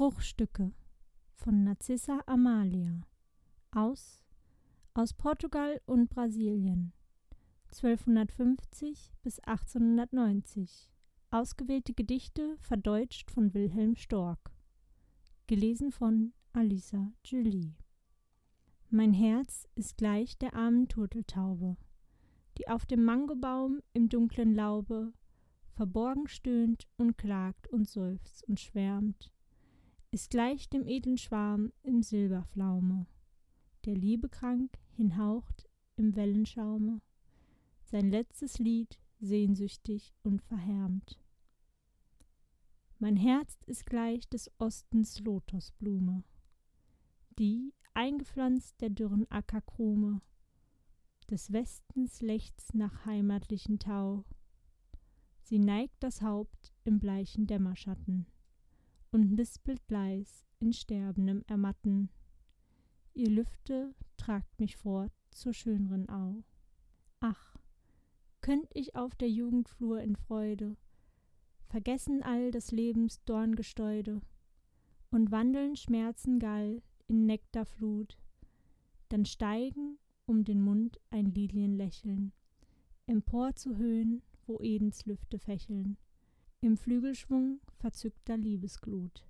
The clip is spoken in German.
Bruchstücke von Narcissa Amalia aus aus Portugal und Brasilien 1250 bis 1890 Ausgewählte Gedichte verdeutscht von Wilhelm Stork gelesen von Alisa Julie. Mein Herz ist gleich der armen Turteltaube, die auf dem Mangobaum im dunklen Laube verborgen stöhnt und klagt und seufzt und schwärmt ist gleich dem edlen Schwarm im Silberflaume, der liebekrank hinhaucht im Wellenschaume sein letztes Lied sehnsüchtig und verhärmt. Mein Herz ist gleich des Ostens Lotosblume, die, eingepflanzt der dürren Ackerkrume, des Westens lechzt nach heimatlichen Tau. Sie neigt das Haupt im bleichen Dämmerschatten und lispelt leis in sterbendem Ermatten. Ihr Lüfte tragt mich fort zur schöneren Au. Ach, könnt ich auf der Jugendflur in Freude vergessen all des Lebens Dorngestäude und wandeln Schmerzen gall in Nektarflut, dann steigen um den Mund ein Lilienlächeln, empor zu Höhen, wo Edens Lüfte fächeln im Flügelschwung verzückter Liebesglut.